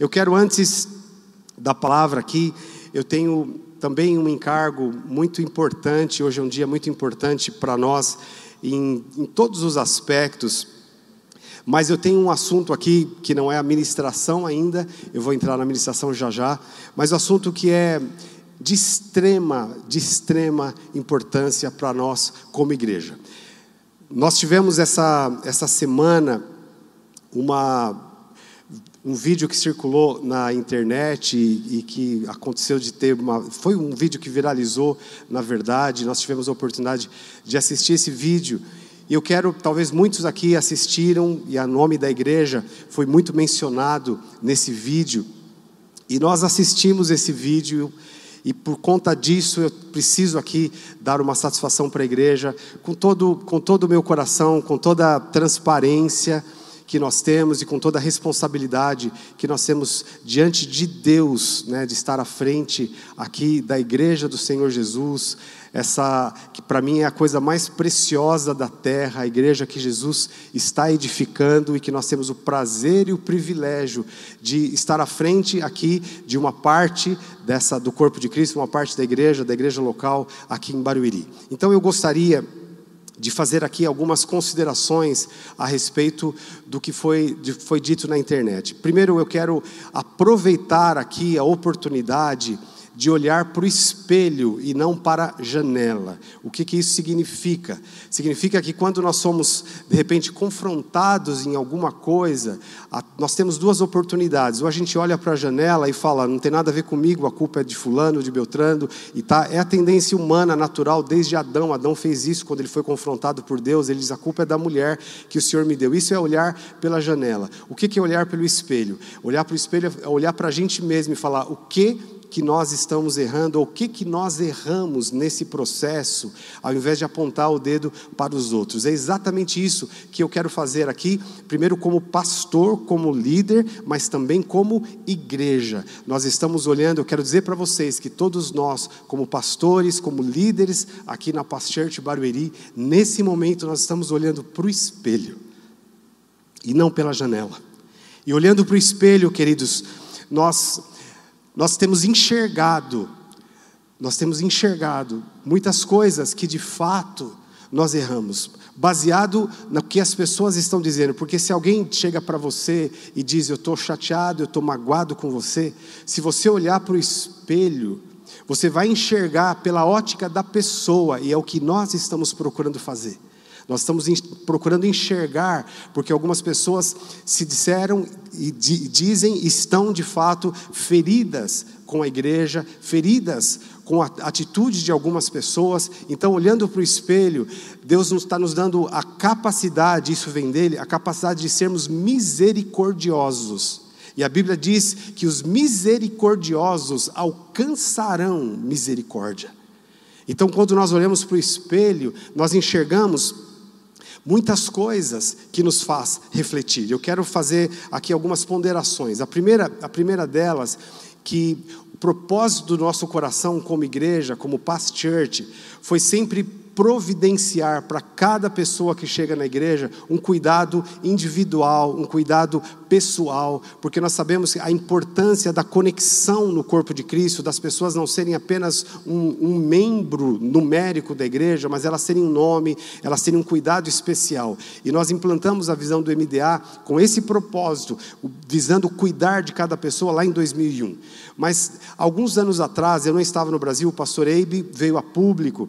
Eu quero, antes da palavra aqui, eu tenho também um encargo muito importante, hoje é um dia muito importante para nós, em, em todos os aspectos. Mas eu tenho um assunto aqui que não é a ministração ainda, eu vou entrar na ministração já já, mas o assunto que é de extrema, de extrema importância para nós como igreja. Nós tivemos essa, essa semana uma, um vídeo que circulou na internet e, e, que aconteceu de ter uma. Foi um vídeo que viralizou, na verdade. Nós tivemos a oportunidade de assistir esse vídeo. E eu quero, talvez muitos aqui assistiram, e a nome da igreja foi muito mencionado nesse vídeo. E nós assistimos esse vídeo e por conta disso eu preciso aqui dar uma satisfação para a igreja, com todo, com todo o meu coração, com toda a transparência que nós temos e com toda a responsabilidade que nós temos diante de Deus, né, de estar à frente aqui da igreja do Senhor Jesus, essa que para mim é a coisa mais preciosa da terra, a igreja que Jesus está edificando e que nós temos o prazer e o privilégio de estar à frente aqui de uma parte dessa do corpo de Cristo, uma parte da igreja, da igreja local aqui em Barueri. Então eu gostaria de fazer aqui algumas considerações a respeito do que foi, de, foi dito na internet. Primeiro, eu quero aproveitar aqui a oportunidade de olhar para o espelho e não para a janela. O que, que isso significa? Significa que quando nós somos, de repente, confrontados em alguma coisa, nós temos duas oportunidades. Ou a gente olha para a janela e fala, não tem nada a ver comigo, a culpa é de fulano, de Beltrando, e tá, é a tendência humana, natural, desde Adão. Adão fez isso quando ele foi confrontado por Deus, ele diz, a culpa é da mulher que o Senhor me deu. Isso é olhar pela janela. O que, que é olhar pelo espelho? Olhar para o espelho é olhar para a gente mesmo e falar, o que que nós estamos errando, ou o que, que nós erramos nesse processo, ao invés de apontar o dedo para os outros. É exatamente isso que eu quero fazer aqui, primeiro como pastor, como líder, mas também como igreja. Nós estamos olhando, eu quero dizer para vocês que todos nós, como pastores, como líderes aqui na Past Church Barueri, nesse momento nós estamos olhando para o espelho e não pela janela. E olhando para o espelho, queridos, nós nós temos enxergado, nós temos enxergado muitas coisas que de fato nós erramos, baseado no que as pessoas estão dizendo, porque se alguém chega para você e diz: Eu estou chateado, eu estou magoado com você, se você olhar para o espelho, você vai enxergar pela ótica da pessoa, e é o que nós estamos procurando fazer. Nós estamos procurando enxergar, porque algumas pessoas se disseram e dizem, estão de fato feridas com a igreja, feridas com a atitude de algumas pessoas. Então, olhando para o espelho, Deus está nos dando a capacidade, isso vem dele, a capacidade de sermos misericordiosos. E a Bíblia diz que os misericordiosos alcançarão misericórdia. Então, quando nós olhamos para o espelho, nós enxergamos muitas coisas que nos faz refletir. Eu quero fazer aqui algumas ponderações. A primeira, a primeira delas, que o propósito do nosso coração como igreja, como past church, foi sempre providenciar para cada pessoa que chega na igreja um cuidado individual, um cuidado pessoal, porque nós sabemos a importância da conexão no corpo de Cristo, das pessoas não serem apenas um, um membro numérico da igreja, mas elas terem um nome, elas terem um cuidado especial. E nós implantamos a visão do MDA com esse propósito, visando cuidar de cada pessoa lá em 2001. Mas alguns anos atrás, eu não estava no Brasil, o pastor Eibe veio a público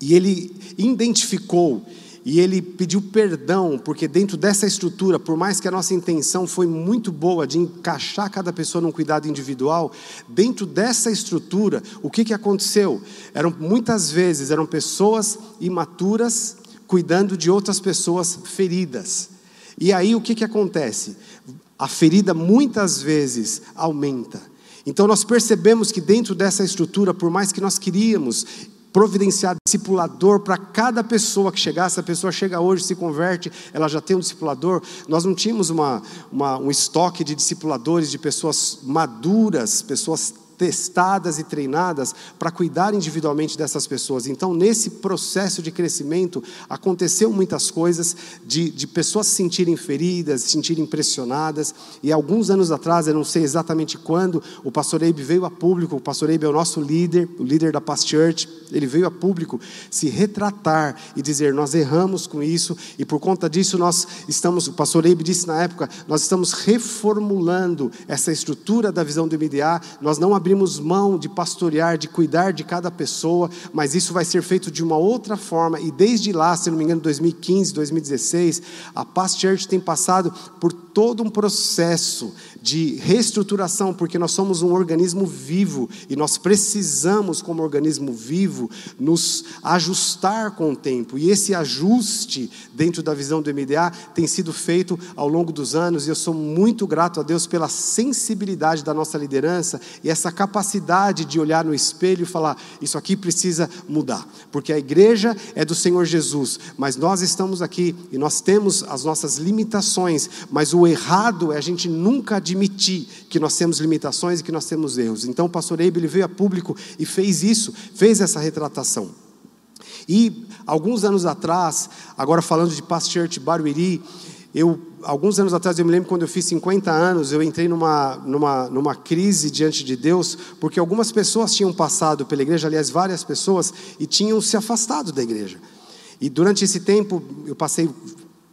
e ele identificou e ele pediu perdão, porque dentro dessa estrutura, por mais que a nossa intenção foi muito boa de encaixar cada pessoa num cuidado individual, dentro dessa estrutura, o que, que aconteceu? Eram muitas vezes eram pessoas imaturas cuidando de outras pessoas feridas. E aí o que, que acontece? A ferida muitas vezes aumenta. Então nós percebemos que dentro dessa estrutura, por mais que nós queríamos providenciar discipulador para cada pessoa que chegasse. A pessoa chega hoje, se converte, ela já tem um discipulador. Nós não tínhamos uma, uma, um estoque de discipuladores, de pessoas maduras, pessoas testadas e treinadas para cuidar individualmente dessas pessoas. Então, nesse processo de crescimento, aconteceu muitas coisas de, de pessoas se sentirem feridas, se sentirem pressionadas. E alguns anos atrás, eu não sei exatamente quando, o pastor Eibe veio a público, o pastor Eibe é o nosso líder, o líder da Past Church, ele veio a público se retratar e dizer: Nós erramos com isso, e por conta disso nós estamos, o pastor Eibe disse na época, nós estamos reformulando essa estrutura da visão do MDA, nós não abrimos mão de pastorear, de cuidar de cada pessoa, mas isso vai ser feito de uma outra forma, e desde lá, se não me engano, 2015, 2016, a Past Church tem passado por todo um processo de reestruturação, porque nós somos um organismo vivo e nós precisamos, como organismo vivo, nos ajustar com o tempo. E esse ajuste dentro da visão do MDA tem sido feito ao longo dos anos e eu sou muito grato a Deus pela sensibilidade da nossa liderança e essa capacidade de olhar no espelho e falar: isso aqui precisa mudar, porque a igreja é do Senhor Jesus, mas nós estamos aqui e nós temos as nossas limitações, mas o errado é a gente nunca admitir que nós temos limitações e que nós temos erros. Então o pastor Eibe ele veio a público e fez isso, fez essa retratação. E alguns anos atrás, agora falando de Past Church Barueri, eu alguns anos atrás, eu me lembro quando eu fiz 50 anos, eu entrei numa, numa, numa crise diante de Deus, porque algumas pessoas tinham passado pela igreja, aliás, várias pessoas, e tinham se afastado da igreja. E durante esse tempo, eu passei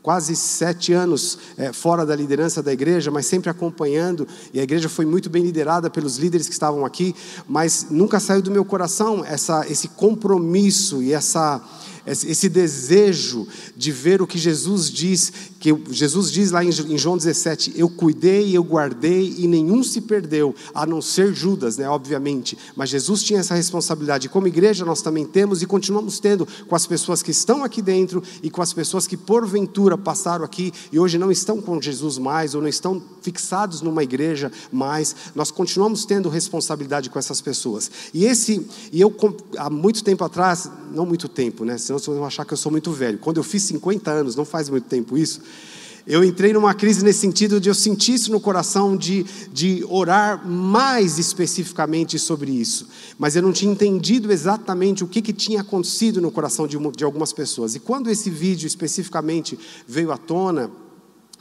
quase sete anos é, fora da liderança da igreja, mas sempre acompanhando, e a igreja foi muito bem liderada pelos líderes que estavam aqui, mas nunca saiu do meu coração essa, esse compromisso e essa esse desejo de ver o que Jesus diz, que Jesus diz lá em João 17: Eu cuidei, eu guardei e nenhum se perdeu, a não ser Judas, né, obviamente. Mas Jesus tinha essa responsabilidade. Como igreja, nós também temos e continuamos tendo com as pessoas que estão aqui dentro e com as pessoas que porventura passaram aqui e hoje não estão com Jesus mais ou não estão fixados numa igreja mais. Nós continuamos tendo responsabilidade com essas pessoas. E esse, e eu há muito tempo atrás, não muito tempo, né? Senão vocês vão achar que eu sou muito velho. Quando eu fiz 50 anos, não faz muito tempo isso, eu entrei numa crise nesse sentido de eu sentir isso no coração, de, de orar mais especificamente sobre isso. Mas eu não tinha entendido exatamente o que, que tinha acontecido no coração de, de algumas pessoas. E quando esse vídeo especificamente veio à tona,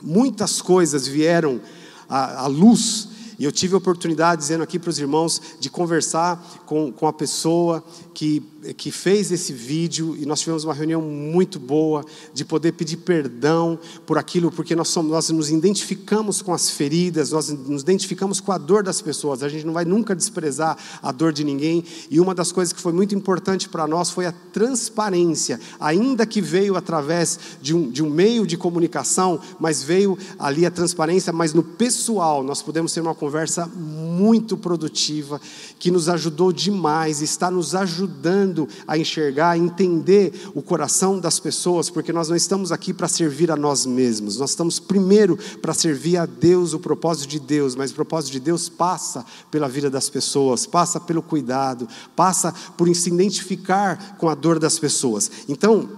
muitas coisas vieram à, à luz e eu tive a oportunidade, dizendo aqui para os irmãos, de conversar com, com a pessoa que, que fez esse vídeo, e nós tivemos uma reunião muito boa, de poder pedir perdão por aquilo, porque nós, somos, nós nos identificamos com as feridas, nós nos identificamos com a dor das pessoas, a gente não vai nunca desprezar a dor de ninguém, e uma das coisas que foi muito importante para nós foi a transparência, ainda que veio através de um, de um meio de comunicação, mas veio ali a transparência, mas no pessoal, nós pudemos ter uma conversa muito produtiva, que nos ajudou demais, está nos ajudando a enxergar, a entender o coração das pessoas, porque nós não estamos aqui para servir a nós mesmos, nós estamos primeiro para servir a Deus, o propósito de Deus, mas o propósito de Deus passa pela vida das pessoas, passa pelo cuidado, passa por se identificar com a dor das pessoas. Então,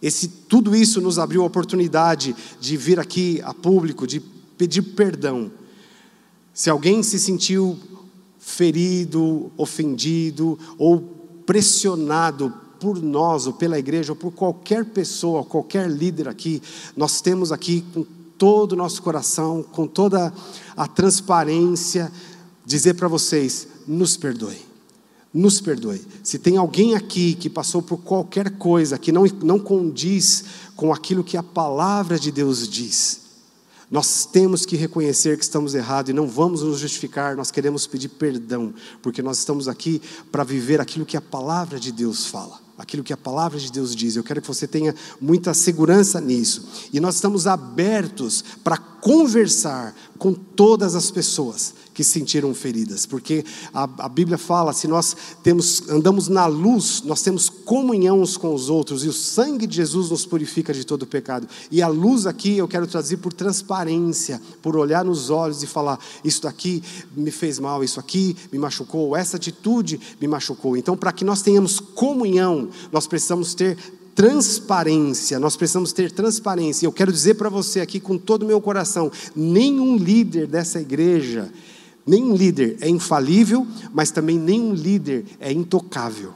esse, tudo isso nos abriu a oportunidade de vir aqui a público, de pedir perdão se alguém se sentiu ferido, ofendido ou pressionado por nós, ou pela igreja, ou por qualquer pessoa, qualquer líder aqui, nós temos aqui com todo o nosso coração, com toda a transparência, dizer para vocês: nos perdoe. Nos perdoe. Se tem alguém aqui que passou por qualquer coisa que não, não condiz com aquilo que a palavra de Deus diz, nós temos que reconhecer que estamos errados e não vamos nos justificar, nós queremos pedir perdão, porque nós estamos aqui para viver aquilo que a palavra de Deus fala, aquilo que a palavra de Deus diz. Eu quero que você tenha muita segurança nisso. E nós estamos abertos para conversar com todas as pessoas que se sentiram feridas, porque a, a, Bíblia fala: se nós temos, andamos na luz, nós temos comunhão uns com os outros, e o sangue de Jesus nos purifica de todo pecado. E a luz aqui eu quero trazer por transparência, por olhar nos olhos e falar: isso daqui me fez mal, isso aqui me machucou, essa atitude me machucou. Então, para que nós tenhamos comunhão, nós precisamos ter transparência, nós precisamos ter transparência. Eu quero dizer para você aqui com todo o meu coração: nenhum líder dessa igreja Nenhum líder é infalível, mas também nenhum líder é intocável.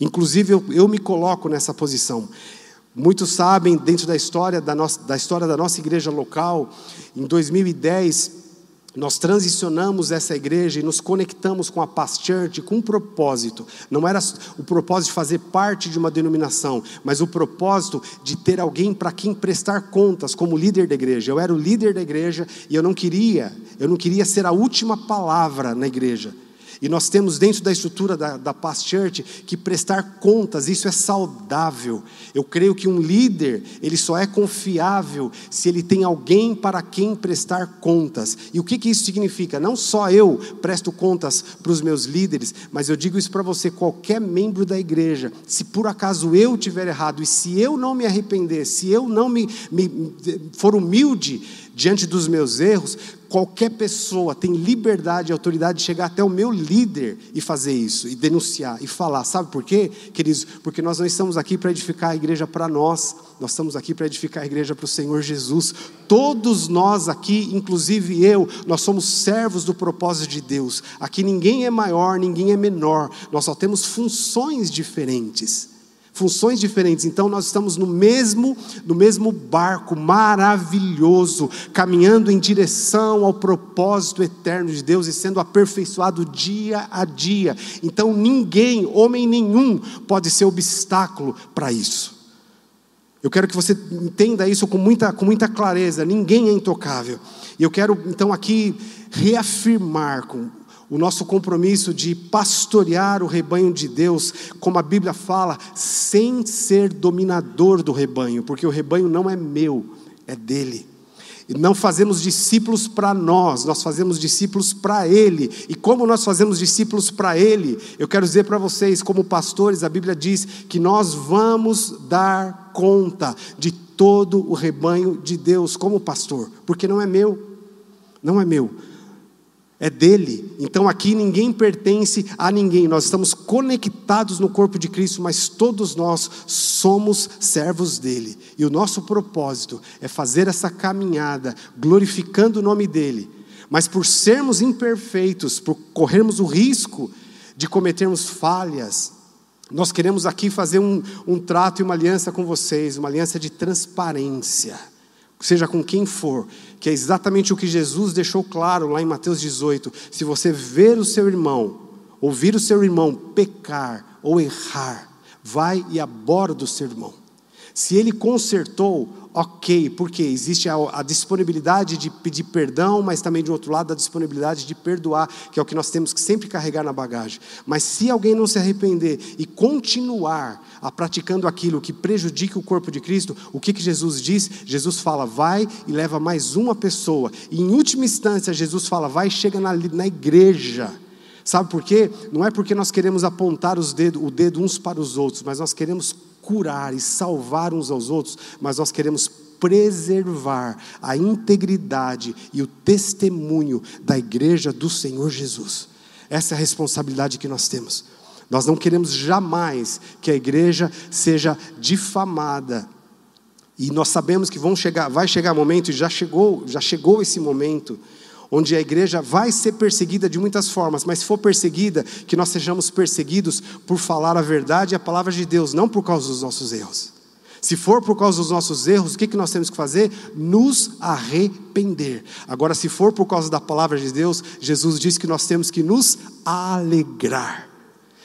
Inclusive, eu, eu me coloco nessa posição. Muitos sabem, dentro da história da, nossa, da história da nossa igreja local, em 2010, nós transicionamos essa igreja e nos conectamos com a Paz Church com um propósito. Não era o propósito de fazer parte de uma denominação, mas o propósito de ter alguém para quem prestar contas como líder da igreja. Eu era o líder da igreja e eu não queria, eu não queria ser a última palavra na igreja. E nós temos dentro da estrutura da, da Past Church que prestar contas, isso é saudável. Eu creio que um líder, ele só é confiável se ele tem alguém para quem prestar contas. E o que, que isso significa? Não só eu presto contas para os meus líderes, mas eu digo isso para você, qualquer membro da igreja, se por acaso eu tiver errado e se eu não me arrepender, se eu não me, me for humilde diante dos meus erros, Qualquer pessoa tem liberdade e autoridade de chegar até o meu líder e fazer isso, e denunciar, e falar. Sabe por quê, queridos? Porque nós não estamos aqui para edificar a igreja para nós, nós estamos aqui para edificar a igreja para o Senhor Jesus. Todos nós aqui, inclusive eu, nós somos servos do propósito de Deus. Aqui ninguém é maior, ninguém é menor, nós só temos funções diferentes funções diferentes. Então nós estamos no mesmo, no mesmo barco maravilhoso, caminhando em direção ao propósito eterno de Deus e sendo aperfeiçoado dia a dia. Então ninguém, homem nenhum, pode ser obstáculo para isso. Eu quero que você entenda isso com muita, com muita clareza. Ninguém é intocável. E eu quero então aqui reafirmar com o nosso compromisso de pastorear o rebanho de Deus, como a Bíblia fala, sem ser dominador do rebanho, porque o rebanho não é meu, é dele. E não fazemos discípulos para nós, nós fazemos discípulos para Ele. E como nós fazemos discípulos para Ele, eu quero dizer para vocês, como pastores, a Bíblia diz que nós vamos dar conta de todo o rebanho de Deus como pastor, porque não é meu, não é meu é dele. Então aqui ninguém pertence a ninguém. Nós estamos conectados no corpo de Cristo, mas todos nós somos servos dele. E o nosso propósito é fazer essa caminhada glorificando o nome dele. Mas por sermos imperfeitos, por corrermos o risco de cometermos falhas, nós queremos aqui fazer um, um trato e uma aliança com vocês, uma aliança de transparência seja com quem for, que é exatamente o que Jesus deixou claro lá em Mateus 18: se você ver o seu irmão, ouvir o seu irmão pecar ou errar, vai e aborda o seu irmão. Se ele consertou, ok, porque existe a, a, disponibilidade de pedir perdão, mas também de outro lado a disponibilidade de perdoar, que é o que nós temos que sempre carregar na bagagem. Mas se alguém não se arrepender e continuar a praticando aquilo que prejudica o corpo de Cristo, o que, que Jesus diz? Jesus fala, vai e leva mais uma pessoa. E em última instância, Jesus fala, vai e chega na, na igreja. Sabe por quê? Não é porque nós queremos apontar os dedos, o dedo uns para os outros, mas nós queremos curar e salvar uns aos outros, mas nós queremos preservar a integridade e o testemunho da igreja do Senhor Jesus. Essa é a responsabilidade que nós temos. Nós não queremos jamais que a igreja seja difamada. E nós sabemos que vão chegar, vai chegar momento e já chegou, já chegou esse momento onde a igreja vai ser perseguida de muitas formas, mas se for perseguida, que nós sejamos perseguidos por falar a verdade e a palavra de Deus, não por causa dos nossos erros. Se for por causa dos nossos erros, o que, nós temos que fazer? Nos arrepender. Agora, se for por causa da palavra de Deus, Jesus diz que nós temos que nos alegrar.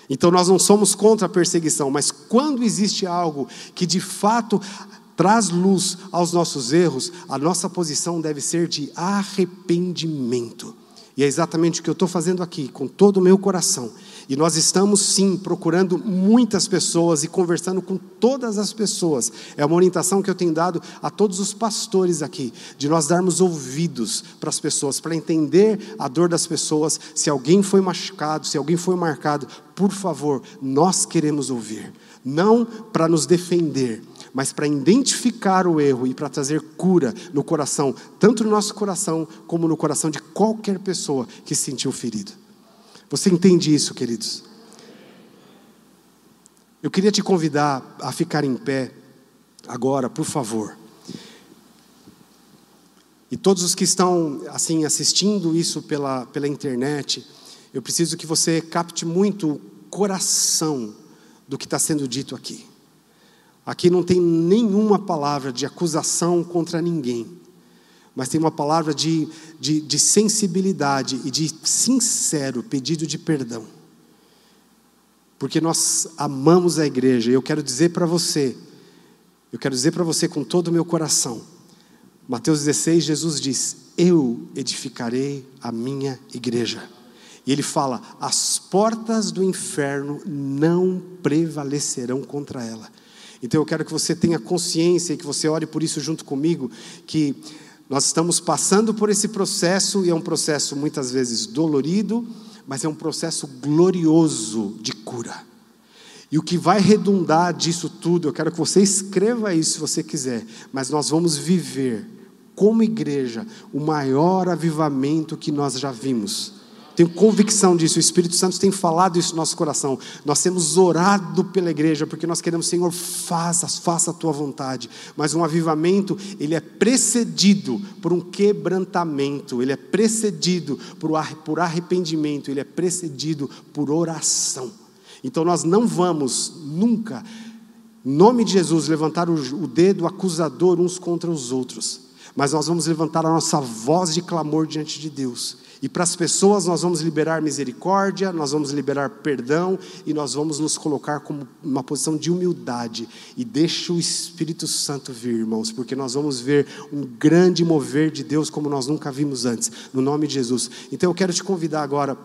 Então, nós não somos contra a perseguição, mas quando existe algo que de fato traz luz aos nossos erros, a nossa posição deve ser de arrependimento. E é exatamente o que eu estou fazendo aqui, com todo o meu coração. E nós estamos sim procurando muitas pessoas e conversando com todas as pessoas. É uma orientação que eu tenho dado a todos os pastores aqui, de nós darmos ouvidos para as pessoas, para entender a dor das pessoas. Se alguém foi machucado, se alguém foi marcado, por favor, nós queremos ouvir. Não para nos defender, mas para identificar o erro e para trazer cura no coração, tanto no nosso coração como no coração de qualquer pessoa que se sentiu ferido. Você entende isso, queridos? Eu queria te convidar a ficar em pé agora, por favor. E todos os que estão assim assistindo isso pela, pela internet, eu preciso que você capte muito o coração do que está sendo dito aqui. Aqui não tem nenhuma palavra de acusação contra ninguém, mas tem uma palavra de, de, de sensibilidade e de sincero pedido de perdão. Porque nós amamos a igreja, e eu quero dizer para você, eu quero dizer para você com todo o meu coração, Mateus 16, Jesus diz: Eu edificarei a minha igreja. E ele fala: As portas do inferno não prevalecerão contra ela. Então eu quero que você tenha consciência e que você ore por isso junto comigo, que nós estamos passando por esse processo e é um processo muitas vezes dolorido, mas é um processo glorioso de cura. E o que vai redundar disso tudo, eu quero que você escreva isso se você quiser, mas nós vamos viver como igreja, o maior avivamento que nós já vimos. Tenho convicção disso, o Espírito Santo tem falado isso no nosso coração. Nós temos orado pela igreja, porque nós queremos, Senhor, faça, faça a tua vontade. Mas um avivamento, ele é precedido por um quebrantamento, ele é precedido por arrependimento, ele é precedido por oração. Então nós não vamos nunca, em nome de Jesus, levantar o dedo acusador uns contra os outros mas nós vamos levantar a nossa voz de clamor diante de Deus. E para as pessoas nós vamos liberar misericórdia, nós vamos liberar perdão e nós vamos nos colocar como uma posição de humildade. E deixa o Espírito Santo vir, irmãos, porque nós vamos ver um grande mover de Deus como nós nunca vimos antes, no nome de Jesus. Então eu quero te convidar agora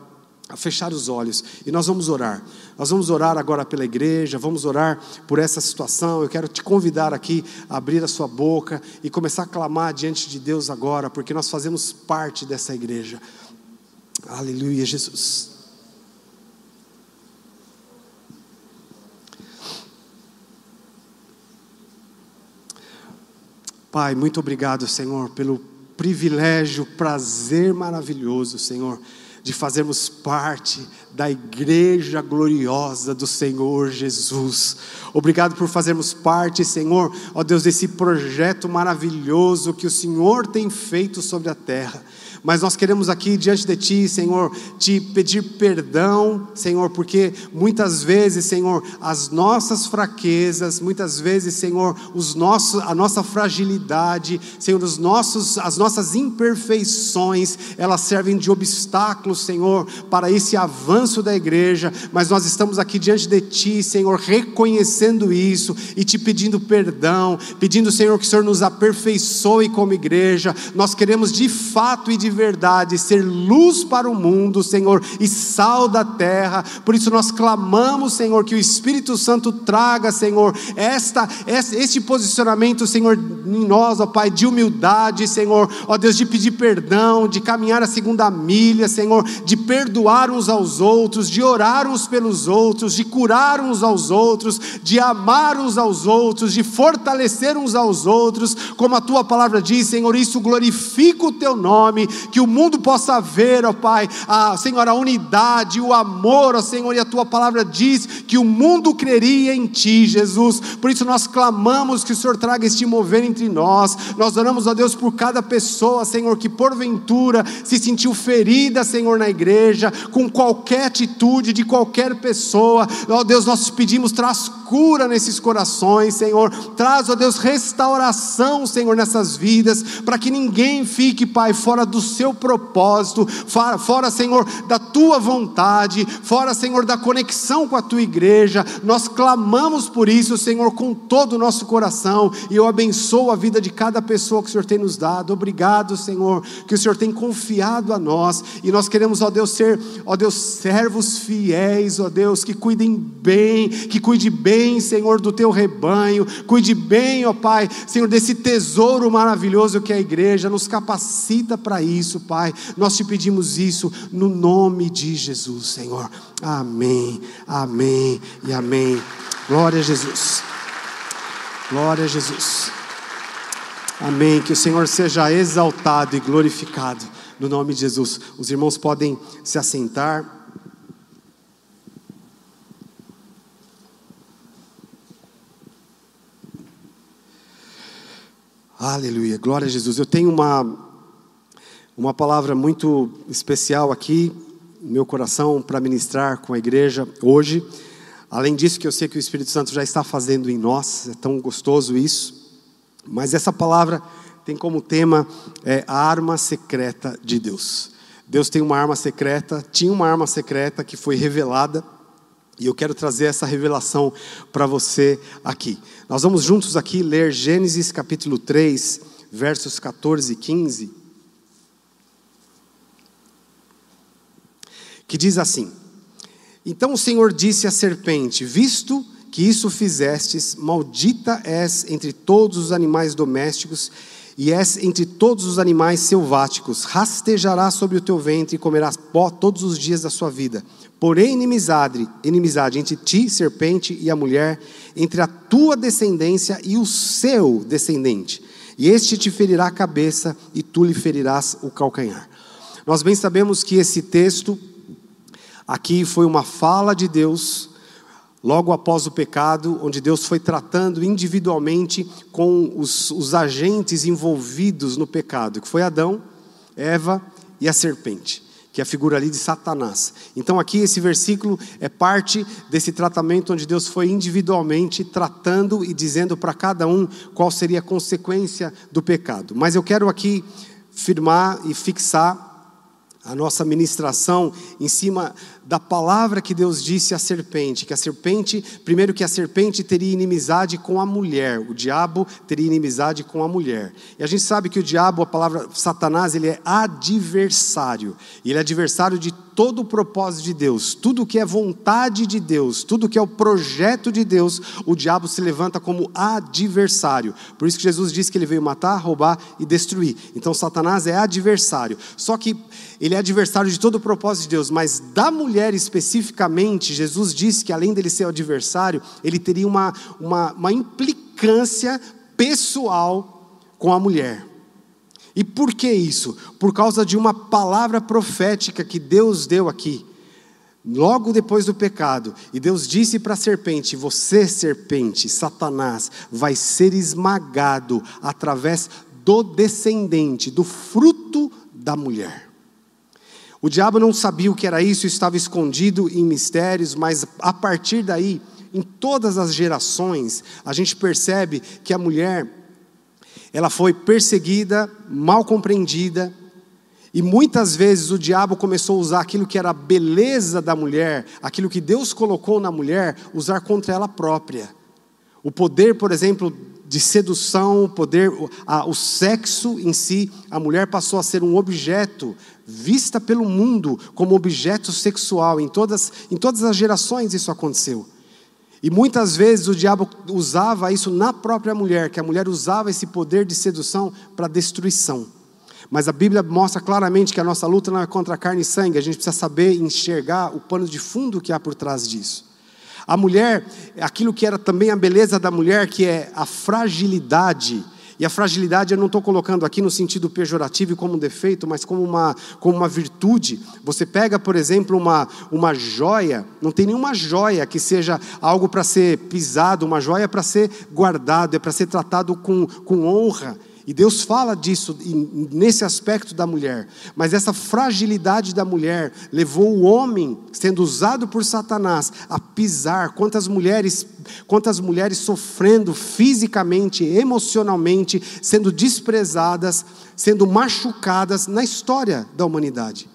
a fechar os olhos e nós vamos orar. Nós vamos orar agora pela igreja, vamos orar por essa situação. Eu quero te convidar aqui a abrir a sua boca e começar a clamar diante de Deus agora, porque nós fazemos parte dessa igreja. Aleluia, Jesus. Pai, muito obrigado, Senhor, pelo privilégio, prazer maravilhoso, Senhor de fazermos parte da igreja gloriosa do Senhor Jesus. Obrigado por fazermos parte, Senhor, ó Deus, desse projeto maravilhoso que o Senhor tem feito sobre a terra. Mas nós queremos aqui diante de Ti, Senhor, te pedir perdão, Senhor, porque muitas vezes, Senhor, as nossas fraquezas, muitas vezes, Senhor, os nossos, a nossa fragilidade, Senhor, os nossos, as nossas imperfeições, elas servem de obstáculo, Senhor, para esse avanço da igreja. Mas nós estamos aqui diante de Ti, Senhor, reconhecendo isso e te pedindo perdão, pedindo, Senhor, que o Senhor nos aperfeiçoe como igreja. Nós queremos de fato e de verdade, ser luz para o mundo, Senhor, e sal da terra. Por isso nós clamamos, Senhor, que o Espírito Santo traga, Senhor, esta, este posicionamento, Senhor, em nós, ó Pai, de humildade, Senhor, ó Deus, de pedir perdão, de caminhar a segunda milha, Senhor, de perdoar uns aos outros, de orar uns pelos outros, de curar uns aos outros, de amar uns aos outros, de fortalecer uns aos outros, como a tua palavra diz, Senhor, isso glorifica o teu nome, que o mundo possa ver, ó Pai, a, Senhor, a unidade, o amor, ó Senhor, e a tua palavra diz que o mundo creria em Ti, Jesus. Por isso nós clamamos que o Senhor traga este mover entre nós. Nós oramos a Deus por cada pessoa, Senhor, que porventura se sentiu ferida, Senhor, na igreja, com qualquer atitude de qualquer pessoa. Ó Deus, nós te pedimos, traz cura nesses corações, Senhor. Traz, ó Deus, restauração, Senhor, nessas vidas, para que ninguém fique, Pai, fora do seu propósito, fora, fora, Senhor, da tua vontade, fora, Senhor, da conexão com a tua igreja. Nós clamamos por isso, Senhor, com todo o nosso coração, e eu abençoo a vida de cada pessoa que o Senhor tem nos dado. Obrigado, Senhor, que o Senhor tem confiado a nós, e nós queremos, ó Deus, ser, ó Deus, servos fiéis, ó Deus, que cuidem bem, que cuide bem, Senhor, do teu rebanho, cuide bem, ó Pai, Senhor, desse tesouro maravilhoso que é a igreja, nos capacita para isso isso, Pai. Nós te pedimos isso no nome de Jesus, Senhor. Amém, amém e amém. Glória a Jesus. Glória a Jesus. Amém. Que o Senhor seja exaltado e glorificado no nome de Jesus. Os irmãos podem se assentar. Aleluia, glória a Jesus. Eu tenho uma Uma palavra muito especial aqui, no meu coração, para ministrar com a igreja hoje. Além disso, que eu sei que o Espírito Santo já está fazendo em nós, é tão gostoso isso. Mas essa palavra tem como tema é, a arma secreta de Deus. Deus tem uma arma secreta, tinha uma arma secreta que foi revelada, e eu quero trazer essa revelação para você aqui. Nós vamos juntos aqui ler Gênesis capítulo 3, versos 14 e 15. que diz assim: Então o Senhor disse à serpente: Visto que isso fizestes, maldita és entre todos os animais domésticos e és entre todos os animais selváticos, rastejarás sobre o teu ventre e comerás pó todos os dias da sua vida. Porém, inimizade, inimizade entre ti, serpente, e a mulher, entre a tua descendência e o seu descendente. E este te ferirá a cabeça, e tu lhe ferirás o calcanhar. Nós bem sabemos que esse texto Aqui foi uma fala de Deus, logo após o pecado, onde Deus foi tratando individualmente com os, os agentes envolvidos no pecado, que foi Adão, Eva e a serpente que é a figura ali de Satanás. Então, aqui esse versículo é parte desse tratamento onde Deus foi individualmente tratando e dizendo para cada um qual seria a consequência do pecado. Mas eu quero aqui firmar e fixar a nossa ministração em cima da palavra que Deus disse à serpente, que a serpente, primeiro que a serpente teria inimizade com a mulher, o diabo teria inimizade com a mulher. E a gente sabe que o diabo, a palavra Satanás, ele é adversário. Ele é adversário de todo o propósito de Deus, tudo que é vontade de Deus, tudo que é o projeto de Deus, o diabo se levanta como adversário. Por isso que Jesus disse que ele veio matar, roubar e destruir. Então Satanás é adversário. Só que ele é adversário de todo o propósito de Deus, mas da mulher especificamente, Jesus disse que além dele ser adversário, ele teria uma, uma, uma implicância pessoal com a mulher. E por que isso? Por causa de uma palavra profética que Deus deu aqui, logo depois do pecado. E Deus disse para a serpente: Você, serpente, Satanás, vai ser esmagado através do descendente, do fruto da mulher. O diabo não sabia o que era isso, estava escondido em mistérios, mas a partir daí, em todas as gerações, a gente percebe que a mulher ela foi perseguida, mal compreendida, e muitas vezes o diabo começou a usar aquilo que era a beleza da mulher, aquilo que Deus colocou na mulher, usar contra ela própria. O poder, por exemplo, de sedução, o poder, o sexo em si, a mulher passou a ser um objeto vista pelo mundo como objeto sexual. Em todas, em todas as gerações isso aconteceu. E muitas vezes o diabo usava isso na própria mulher, que a mulher usava esse poder de sedução para destruição. Mas a Bíblia mostra claramente que a nossa luta não é contra carne e sangue, a gente precisa saber enxergar o pano de fundo que há por trás disso. A mulher, aquilo que era também a beleza da mulher, que é a fragilidade, e a fragilidade eu não estou colocando aqui no sentido pejorativo e como um defeito, mas como uma, como uma virtude. Você pega, por exemplo, uma, uma joia, não tem nenhuma joia que seja algo para ser pisado, uma joia para ser guardado, é para ser tratado com, com honra. E Deus fala disso nesse aspecto da mulher. Mas essa fragilidade da mulher levou o homem, sendo usado por Satanás, a pisar. Quantas mulheres, quantas mulheres sofrendo fisicamente, emocionalmente, sendo desprezadas, sendo machucadas na história da humanidade.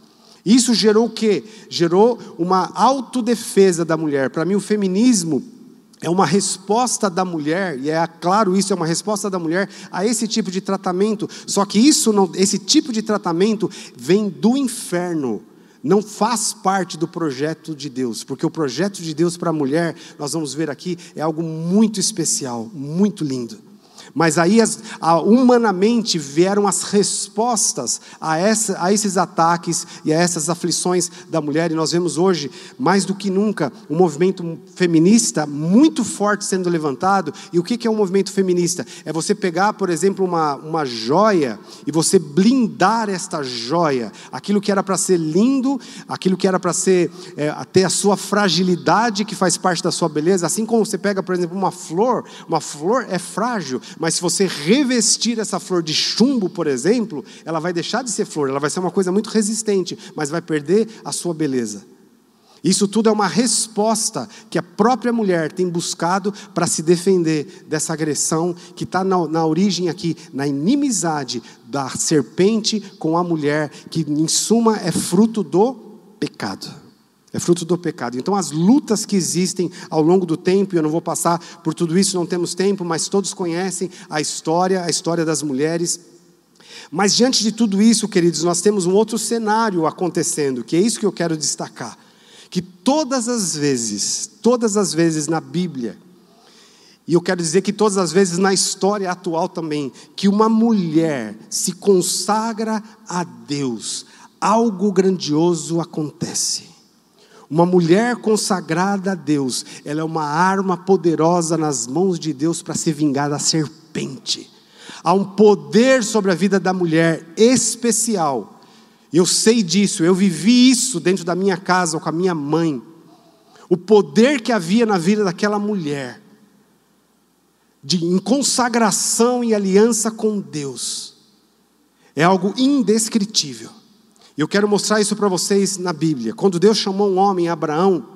Isso gerou o quê? Gerou uma autodefesa da mulher. Para mim, o feminismo é uma resposta da mulher, e é claro isso, é uma resposta da mulher a esse tipo de tratamento. Só que isso não, esse tipo de tratamento vem do inferno. Não faz parte do projeto de Deus, porque o projeto de Deus para a mulher, nós vamos ver aqui, é algo muito especial, muito lindo. Mas aí, as, a, humanamente, vieram as respostas a, essa, a esses ataques e a essas aflições da mulher, e nós vemos hoje, mais do que nunca, um movimento feminista muito forte sendo levantado. E o que é um movimento feminista? É você pegar, por exemplo, uma, uma joia e você blindar esta joia, aquilo que era para ser lindo, aquilo que era para ser é, ter a sua fragilidade que faz parte da sua beleza, assim como você pega, por exemplo, uma flor, uma flor é frágil, Mas se você revestir essa flor de chumbo, por exemplo, ela vai deixar de ser flor, ela vai ser uma coisa muito resistente, mas vai perder a sua beleza. Isso tudo é uma resposta que a própria mulher tem buscado para se defender dessa agressão que está na, na, origem aqui, na inimizade da serpente com a mulher, que em suma é fruto do pecado. É fruto do pecado. Então, as lutas que existem ao longo do tempo, e eu não vou passar por tudo isso, não temos tempo, mas todos conhecem a história, a história das mulheres. Mas diante de tudo isso, queridos, nós temos um outro cenário acontecendo, que é isso que eu quero destacar que todas as vezes, todas as vezes na Bíblia, e eu quero dizer que todas as vezes na história atual também, que uma mulher se consagra a Deus, algo grandioso acontece. Uma mulher consagrada a Deus, ela é uma arma poderosa nas mãos de Deus para se vingar da serpente. Há um poder sobre a vida da mulher especial eu sei disso, eu vivi isso dentro da minha casa com a minha mãe. O poder que havia na vida daquela mulher, de em consagração e aliança com Deus, é algo indescritível. Eu quero mostrar isso para vocês na Bíblia. Quando Deus chamou um homem, Abraão,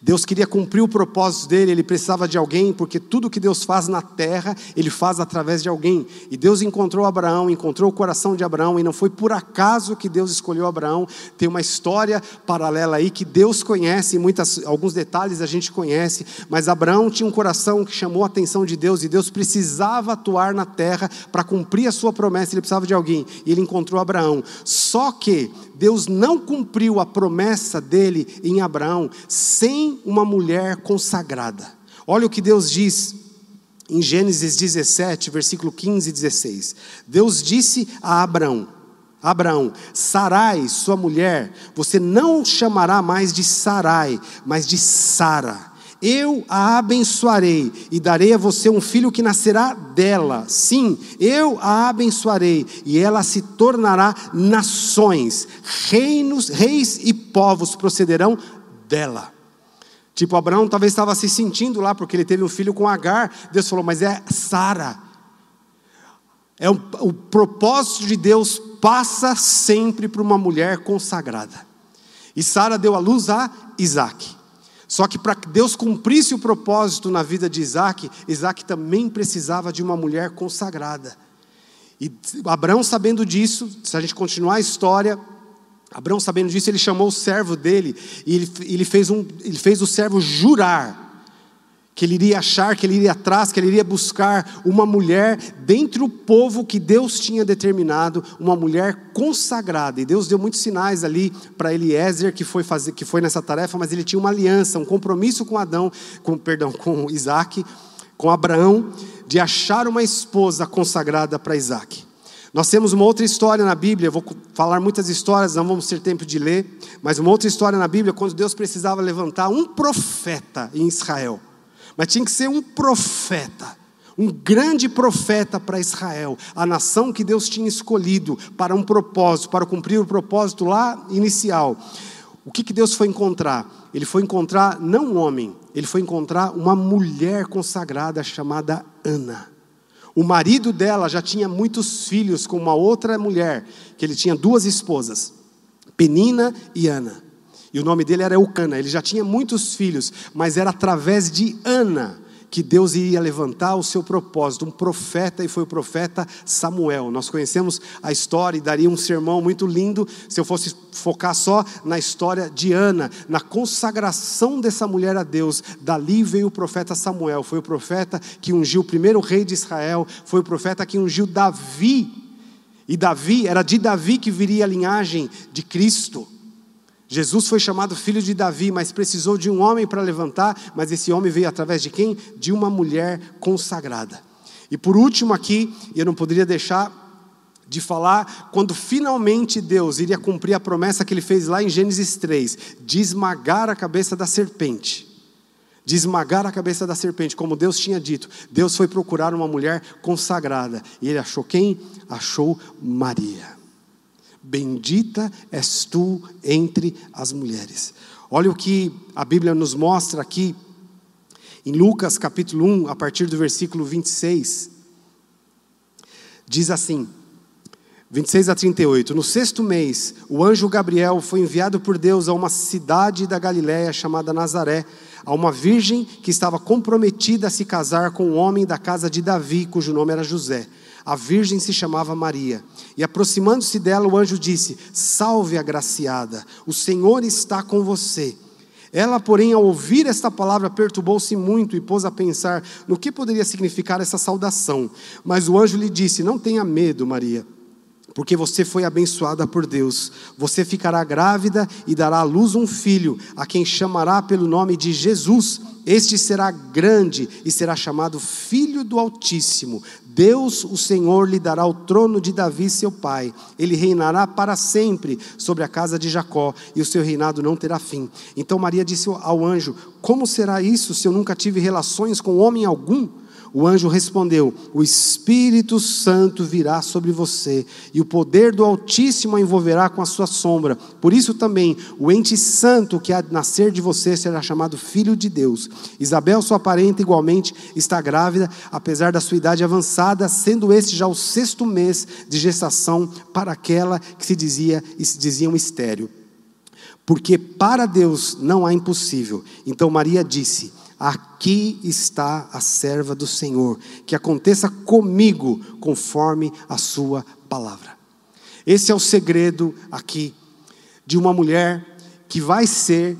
Deus queria cumprir o propósito dele, ele precisava de alguém, porque tudo que Deus faz na terra, ele faz através de alguém. E Deus encontrou Abraão, encontrou o coração de Abraão, e não foi por acaso que Deus escolheu Abraão. Tem uma história paralela aí que Deus conhece, muitas, alguns detalhes a gente conhece, mas Abraão tinha um coração que chamou a atenção de Deus, e Deus precisava atuar na terra para cumprir a sua promessa, ele precisava de alguém, e ele encontrou Abraão. Só que Deus não cumpriu a promessa dele em Abraão sem uma mulher consagrada. Olha o que Deus diz em Gênesis 17, versículo 15 e 16. Deus disse a Abraão: Abraão, Sarai, sua mulher, você não chamará mais de Sarai, mas de Sara eu a abençoarei e darei a você um filho que nascerá dela. Sim, eu a abençoarei e ela se tornará nações, reinos, reis e povos procederão dela. Tipo, Abraão talvez estava se sentindo lá porque ele teve um filho com Agar. Deus falou, mas é Sara. É o, propósito de Deus passa sempre para uma mulher consagrada. E Sara deu à luz a Isaac. Só que para que Deus cumprisse o propósito na vida de Isaac, Isaac também precisava de uma mulher consagrada. E Abraão, sabendo disso, se a gente continuar a história, Abraão, sabendo disso, ele chamou o servo dele e ele, ele, fez, um, ele fez o servo jurar que ele iria achar, que ele iria atrás, que ele iria buscar uma mulher dentre o povo que Deus tinha determinado, uma mulher consagrada. E Deus deu muitos sinais ali para Eliezer que foi fazer, que foi nessa tarefa, mas ele tinha uma aliança, um compromisso com Adão, com perdão, com Isaac, com Abraão, de achar uma esposa consagrada para Isaac. Nós temos uma outra história na Bíblia, vou falar muitas histórias, não vamos ter tempo de ler, mas uma outra história na Bíblia, quando Deus precisava levantar um profeta em Israel mas tinha que ser um profeta, um grande profeta para Israel, a nação que Deus tinha escolhido para um propósito, para cumprir o propósito lá inicial. O que, que Deus foi encontrar? Ele foi encontrar não um homem, ele foi encontrar uma mulher consagrada chamada Ana. O marido dela já tinha muitos filhos com uma outra mulher, que ele tinha duas esposas, Penina e Ana. E o nome dele era Eucana. Ele já tinha muitos filhos, mas era através de Ana que Deus iria levantar o seu propósito, um profeta, e foi o profeta Samuel. Nós conhecemos a história e daria um sermão muito lindo se eu fosse focar só na história de Ana, na consagração dessa mulher a Deus. Dali veio o profeta Samuel, foi o profeta que ungiu o primeiro rei de Israel, foi o profeta que ungiu Davi. E Davi, era de Davi que viria a linhagem de Cristo. Jesus foi chamado filho de Davi, mas precisou de um homem para levantar, mas esse homem veio através de quem? De uma mulher consagrada. E por último aqui, eu não poderia deixar de falar quando finalmente Deus iria cumprir a promessa que ele fez lá em Gênesis 3, de esmagar a cabeça da serpente. De esmagar a cabeça da serpente, como Deus tinha dito. Deus foi procurar uma mulher consagrada. E ele achou quem? Achou Maria. Bendita és tu entre as mulheres. Olha o que a Bíblia nos mostra aqui, em Lucas capítulo 1, a partir do versículo 26. Diz assim, 26 a 38. No sexto mês, o anjo Gabriel foi enviado por Deus a uma cidade da Galiléia chamada Nazaré, a uma virgem que estava comprometida a se casar com um homem da casa de Davi, cujo nome era José. A virgem se chamava Maria. E aproximando-se dela, o anjo disse: Salve, agraciada, o Senhor está com você. Ela, porém, ao ouvir esta palavra, perturbou-se muito e pôs a pensar no que poderia significar essa saudação. Mas o anjo lhe disse: Não tenha medo, Maria porque você foi abençoada por Deus. Você ficará grávida e dará à luz um filho, a quem chamará pelo nome de Jesus. Este será grande e será chamado Filho do Altíssimo. Deus, o Senhor, lhe dará o trono de Davi, seu pai. Ele reinará para sempre sobre a casa de Jacó, e o seu reinado não terá fim. Então Maria disse ao anjo: Como será isso se eu nunca tive relações com homem algum? O anjo respondeu: O Espírito Santo virá sobre você, e o poder do Altíssimo a envolverá com a sua sombra. Por isso também o ente santo que há de nascer de você será chamado Filho de Deus. Isabel, sua parente, igualmente está grávida, apesar da sua idade avançada, sendo este já o sexto mês de gestação para aquela que se dizia se diziam estéreo. Porque para Deus não há impossível. Então Maria disse: Aqui está a serva do Senhor, que aconteça comigo conforme a sua palavra. Esse é o segredo aqui de uma mulher que vai ser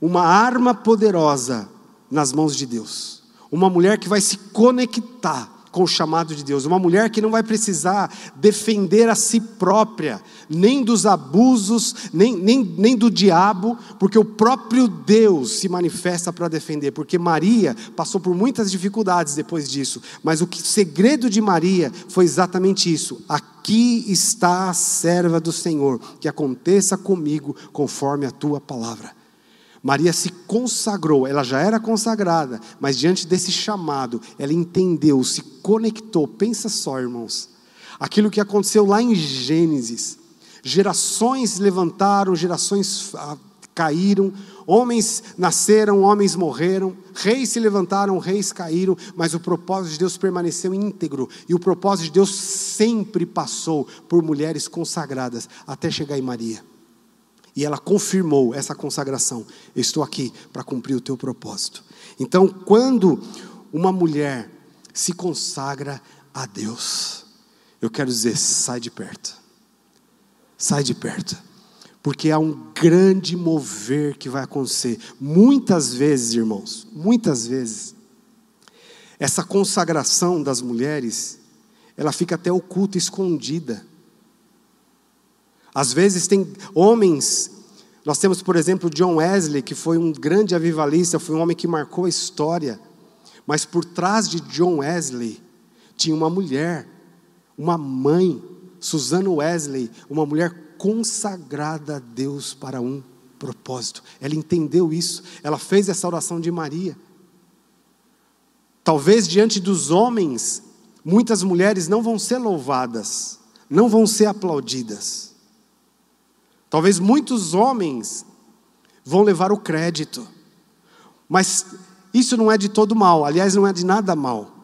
uma arma poderosa nas mãos de Deus. Uma mulher que vai se conectar com o chamado de Deus. Uma mulher que não vai precisar defender a si própria, nem dos abusos, nem, nem, nem do diabo, porque o próprio Deus se manifesta para defender. Porque Maria passou por muitas dificuldades depois disso, mas o que, segredo de Maria foi exatamente isso. Aqui está a serva do Senhor, que aconteça comigo conforme a tua palavra. Maria se consagrou, ela já era consagrada, mas diante desse chamado, ela entendeu, se conectou. Pensa só, irmãos, aquilo que aconteceu lá em Gênesis: gerações levantaram, gerações caíram, homens nasceram, homens morreram, reis se levantaram, reis caíram, mas o propósito de Deus permaneceu íntegro, e o propósito de Deus sempre passou por mulheres consagradas, até chegar em Maria. E ela confirmou essa consagração. Eu estou aqui para cumprir o teu propósito. Então, quando uma mulher se consagra a Deus, eu quero dizer, sai de perto. Sai de perto. Porque há um grande mover que vai acontecer. Muitas vezes, irmãos, muitas vezes, essa consagração das mulheres, ela fica até oculta, escondida. Às vezes tem homens, nós temos, por exemplo, John Wesley, que foi um grande avivalista, foi um homem que marcou a história. Mas por trás de John Wesley tinha uma mulher, uma mãe, Susana Wesley, uma mulher consagrada a Deus para um propósito. Ela entendeu isso, ela fez essa oração de Maria. Talvez diante dos homens, muitas mulheres não vão ser louvadas, não vão ser aplaudidas. Talvez muitos homens vão levar o crédito, mas isso não é de todo mal, aliás, não é de nada mal.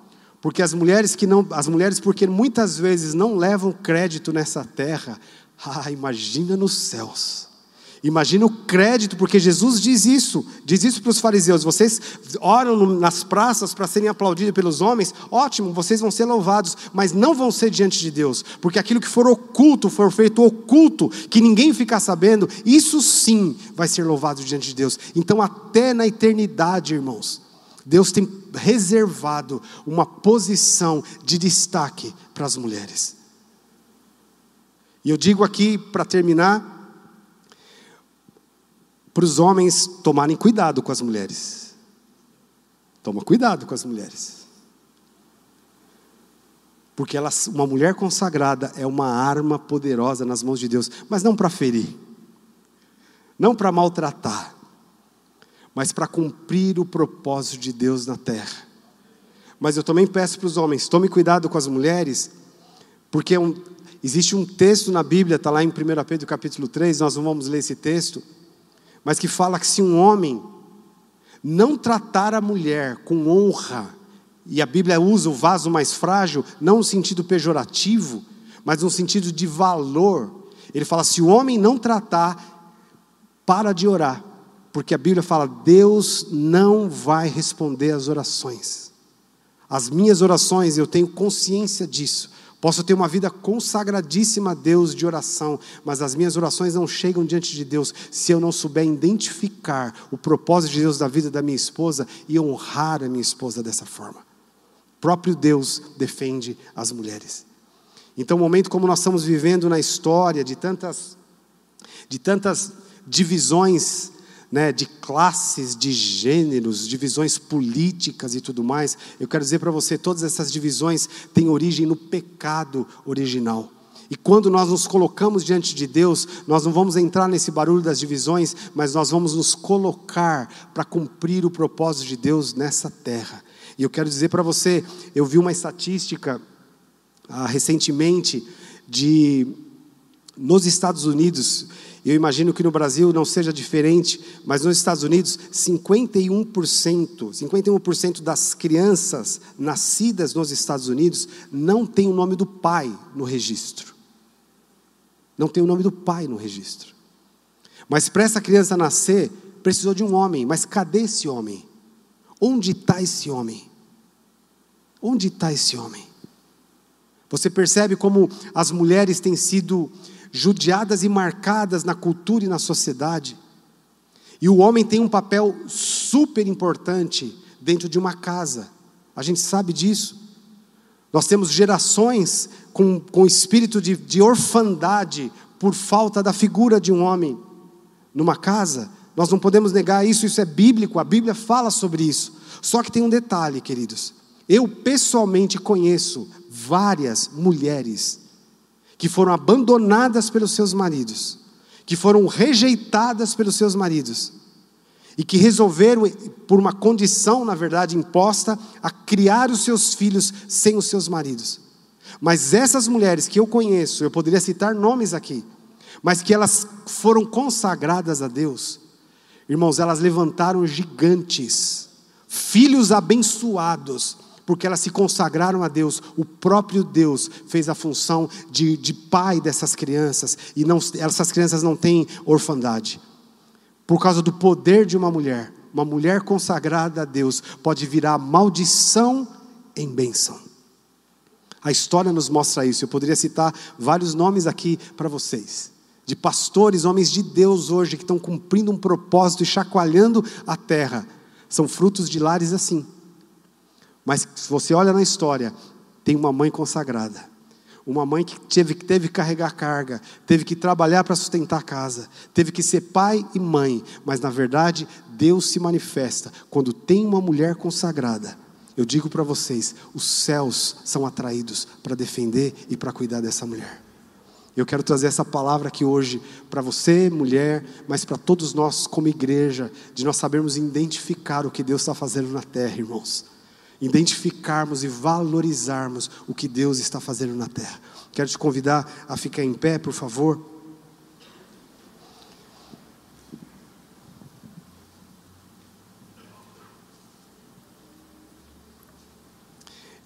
Porque as mulheres que não, as mulheres porque muitas vezes não levam crédito nessa terra, ah, imagina nos céus. Imagina o crédito, porque Jesus diz isso, diz isso para os fariseus: vocês oram nas praças para serem aplaudidos pelos homens, ótimo, vocês vão ser louvados, mas não vão ser diante de Deus, porque aquilo que for oculto, for feito oculto, que ninguém ficar sabendo, isso sim vai ser louvado diante de Deus. Então, até na eternidade, irmãos, Deus tem reservado uma posição de destaque para as mulheres. E eu digo aqui, para terminar, para os homens tomarem cuidado com as mulheres. Toma cuidado com as mulheres. Porque elas, uma mulher consagrada é uma arma poderosa nas mãos de Deus, mas não para ferir, não para maltratar, mas para cumprir o propósito de Deus na terra. Mas eu também peço para os homens, tome cuidado com as mulheres, porque é um, existe um texto na Bíblia, está lá em 1 Pedro capítulo 3, nós não vamos ler esse texto, mas que fala que se um homem não tratar a mulher com honra E a Bíblia usa o vaso mais frágil, não no sentido pejorativo, mas no sentido de valor. Ele fala: se o homem não tratar, para de orar. Porque a Bíblia fala: Deus não vai responder às orações. As minhas orações, eu tenho consciência disso. Posso ter uma vida consagradíssima a Deus de oração, mas as minhas orações não chegam diante de Deus se eu não souber identificar o propósito de Deus da vida da minha esposa e honrar a minha esposa dessa forma. O próprio Deus defende as mulheres. Então, momento como nós estamos vivendo na história, de tantas, de tantas divisões né, de classes, de gêneros, divisões políticas e tudo mais, eu quero dizer para você: todas essas divisões têm origem no pecado original. E quando nós nos colocamos diante de Deus, nós não vamos entrar nesse barulho das divisões, mas nós vamos nos colocar para cumprir o propósito de Deus nessa terra. E eu quero dizer para você: eu vi uma estatística ah, recentemente de nos Estados Unidos eu imagino que no Brasil não seja diferente, mas nos Estados Unidos, 51%, 51% das crianças nascidas nos Estados Unidos não tem o nome do pai no registro. Não tem o nome do pai no registro. Mas para essa criança nascer, precisou de um homem. Mas cadê esse homem? Onde está esse homem? Onde está esse homem? Você percebe como as mulheres têm sido judiadas e marcadas na cultura e na sociedade. E o homem tem um papel super importante dentro de uma casa. A gente sabe disso. Nós temos gerações com, com espírito de, de orfandade por falta da figura de um homem numa casa. Nós não podemos negar isso, isso é bíblico, a Bíblia fala sobre isso. Só que tem um detalhe, queridos. Eu pessoalmente conheço várias mulheres que foram abandonadas pelos seus maridos, que foram rejeitadas pelos seus maridos, e que resolveram, por uma condição, na verdade, imposta, a criar os seus filhos sem os seus maridos. Mas essas mulheres que eu conheço, eu poderia citar nomes aqui, mas que elas foram consagradas a Deus, irmãos, elas levantaram gigantes, filhos abençoados, porque elas se consagraram a Deus. O próprio Deus fez a função de, de pai dessas crianças, e não, essas crianças não têm orfandade. Por causa do poder de uma mulher, uma mulher consagrada a Deus pode virar maldição em bênção. A história nos mostra isso. Eu poderia citar vários nomes aqui para vocês. De pastores, homens de Deus hoje que estão cumprindo um propósito e chacoalhando a terra. São frutos de lares assim mas se você olha na história, tem uma mãe consagrada. Uma mãe que teve, teve que carregar carga, teve que trabalhar para sustentar a casa, teve que ser pai e mãe, mas na verdade Deus se manifesta quando tem uma mulher consagrada. Eu digo para vocês: os céus são atraídos para defender e para cuidar dessa mulher. Eu quero trazer essa palavra aqui hoje para você, mulher, mas para todos nós, como igreja, de nós sabermos identificar o que Deus está fazendo na terra, irmãos identificarmos e valorizarmos o que Deus está fazendo na terra. Quero te convidar a ficar em pé, por favor.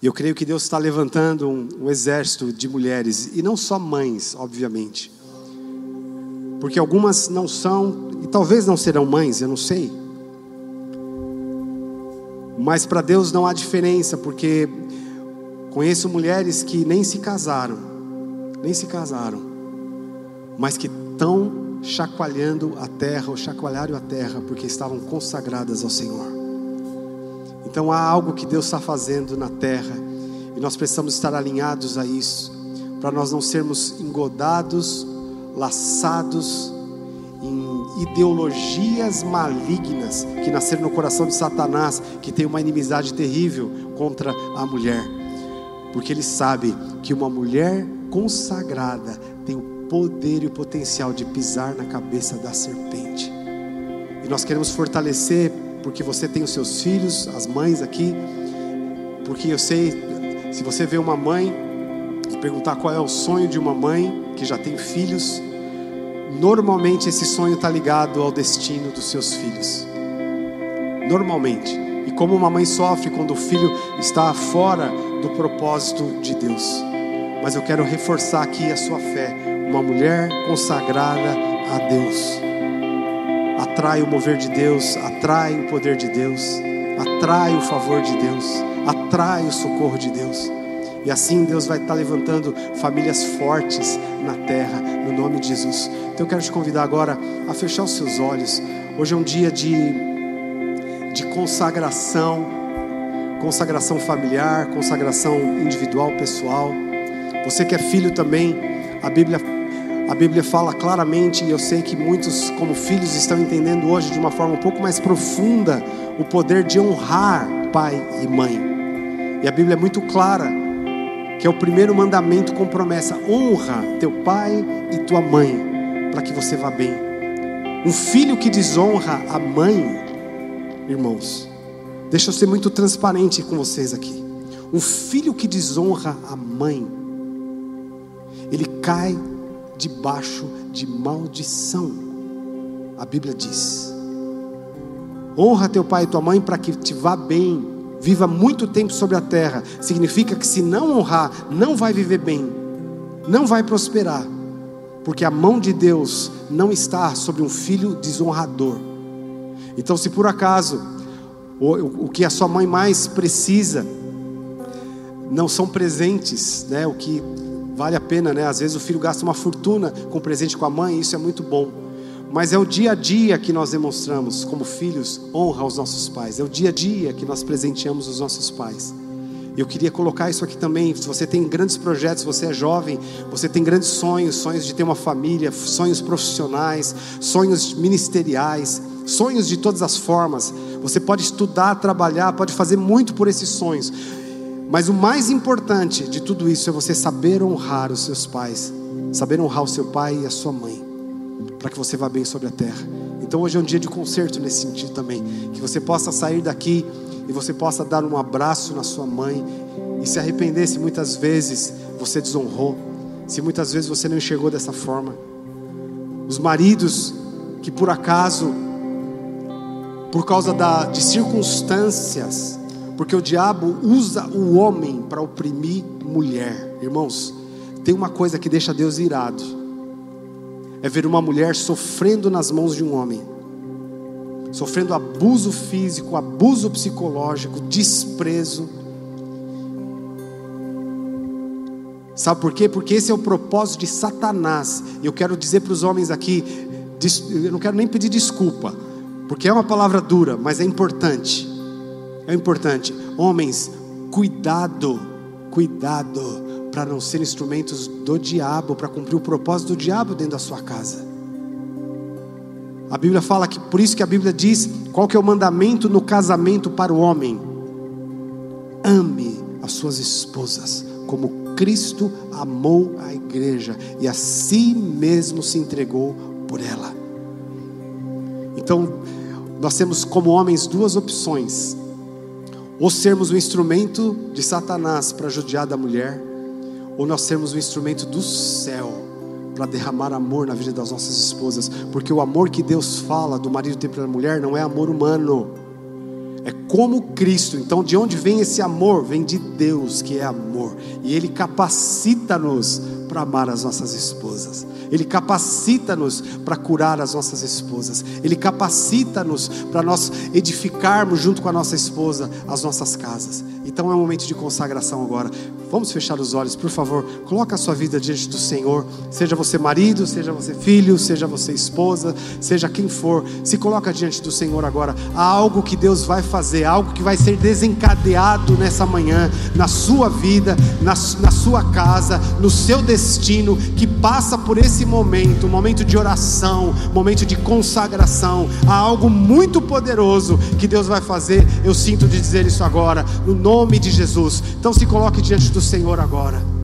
E eu creio que Deus está levantando um, um, exército de mulheres, e não só mães, obviamente. Porque algumas não são, e talvez não serão mães, eu não sei. Mas para Deus não há diferença, porque conheço mulheres que nem se casaram, nem se casaram, mas que estão chacoalhando a terra, ou chacoalharam a terra, porque estavam consagradas ao Senhor. Então há algo que Deus está fazendo na terra, e nós precisamos estar alinhados a isso, para nós não sermos engodados, laçados, ideologias malignas que nasceram no coração de Satanás, que tem uma inimizade terrível contra a mulher, porque ele sabe que uma mulher consagrada tem o poder e o potencial de pisar na cabeça da serpente. E nós queremos fortalecer, porque você tem os seus filhos, as mães aqui, porque eu sei, se você vê uma mãe e perguntar qual é o sonho de uma mãe que já tem filhos, Normalmente esse sonho está ligado ao destino dos seus filhos. Normalmente. e como uma mãe sofre quando o filho está fora do propósito de Deus. Mas eu quero reforçar aqui a sua fé, uma mulher consagrada a Deus. Atrai o mover de Deus, atrai o poder de Deus, atrai o favor de Deus, atrai o socorro de Deus. E assim Deus vai estar levantando famílias fortes na terra, no nome de Jesus. Então eu quero te convidar agora a fechar os seus olhos. Hoje é um dia de, de consagração, consagração familiar, consagração individual, pessoal. Você que é filho também, a Bíblia a Bíblia fala claramente, e eu sei que muitos, como filhos, estão entendendo hoje de uma forma um pouco mais profunda o poder de honrar pai e mãe. E a Bíblia é muito clara que é o primeiro mandamento com promessa: honra teu pai e tua mãe, para que você vá bem. Um filho que desonra a mãe, irmãos, deixa eu ser muito transparente com vocês aqui. Um filho que desonra a mãe, ele cai debaixo de maldição. A Bíblia diz: honra teu pai e tua mãe para que te vá bem viva muito tempo sobre a terra, significa que se não honrar, não vai viver bem, não vai prosperar, porque a mão de Deus não está sobre um filho desonrador. Então, se por acaso o, o que a sua mãe mais precisa não são presentes, né? O que vale a pena, né? Às vezes o filho gasta uma fortuna com presente com a mãe, e isso é muito bom. Mas é o dia a dia que nós demonstramos como filhos honra aos nossos pais. É o dia a dia que nós presenteamos os nossos pais. Eu queria colocar isso aqui também. Se você tem grandes projetos, você é jovem, você tem grandes sonhos, sonhos de ter uma família, sonhos profissionais, sonhos ministeriais, sonhos de todas as formas. Você pode estudar, trabalhar, pode fazer muito por esses sonhos. Mas o mais importante de tudo isso é você saber honrar os seus pais, saber honrar o seu pai e a sua mãe para que você vá bem sobre a terra. Então hoje é um dia de concerto nesse sentido também, que você possa sair daqui e você possa dar um abraço na sua mãe e se arrepender se muitas vezes você desonrou, se muitas vezes você não enxergou dessa forma. Os maridos que por acaso, por causa da, de circunstâncias, porque o diabo usa o homem para oprimir mulher, irmãos, tem uma coisa que deixa Deus irado é ver uma mulher sofrendo nas mãos de um homem, sofrendo abuso físico, abuso psicológico, desprezo. Sabe por quê? Porque esse é o propósito de Satanás. E eu quero dizer para os homens aqui, eu não quero nem pedir desculpa, porque é uma palavra dura, mas é importante. É importante. Homens, cuidado, cuidado para não ser instrumentos do diabo, para cumprir o propósito do diabo dentro da sua casa. A Bíblia fala que por isso que a Bíblia diz qual que é o mandamento no casamento para o homem? Ame as suas esposas como Cristo amou a igreja e a si mesmo se entregou por ela. Então, nós temos como homens duas opções: ou sermos o instrumento de Satanás para judiar da mulher, ou nós sermos o instrumento do céu para derramar amor na vida das nossas esposas, porque o amor que Deus fala do marido ter pela mulher não é amor humano, é como Cristo. Então, de onde vem esse amor? Vem de Deus, que é amor, e Ele capacita-nos para amar as nossas esposas. Ele capacita-nos para curar as nossas esposas. Ele capacita-nos para nós edificarmos junto com a nossa esposa as nossas casas. Então é um momento de consagração agora. Vamos fechar os olhos, por favor. Coloque a sua vida diante do Senhor. Seja você marido, seja você filho, seja você esposa, seja quem for. Se coloca diante do Senhor agora. Há algo que Deus vai fazer, algo que vai ser desencadeado nessa manhã, na sua vida, na, na sua casa, no seu destino, que passa por esse momento, momento de oração, momento de consagração. Há algo muito poderoso que Deus vai fazer. Eu sinto de dizer isso agora, no nome de Jesus. Então se coloque diante do do Senhor agora.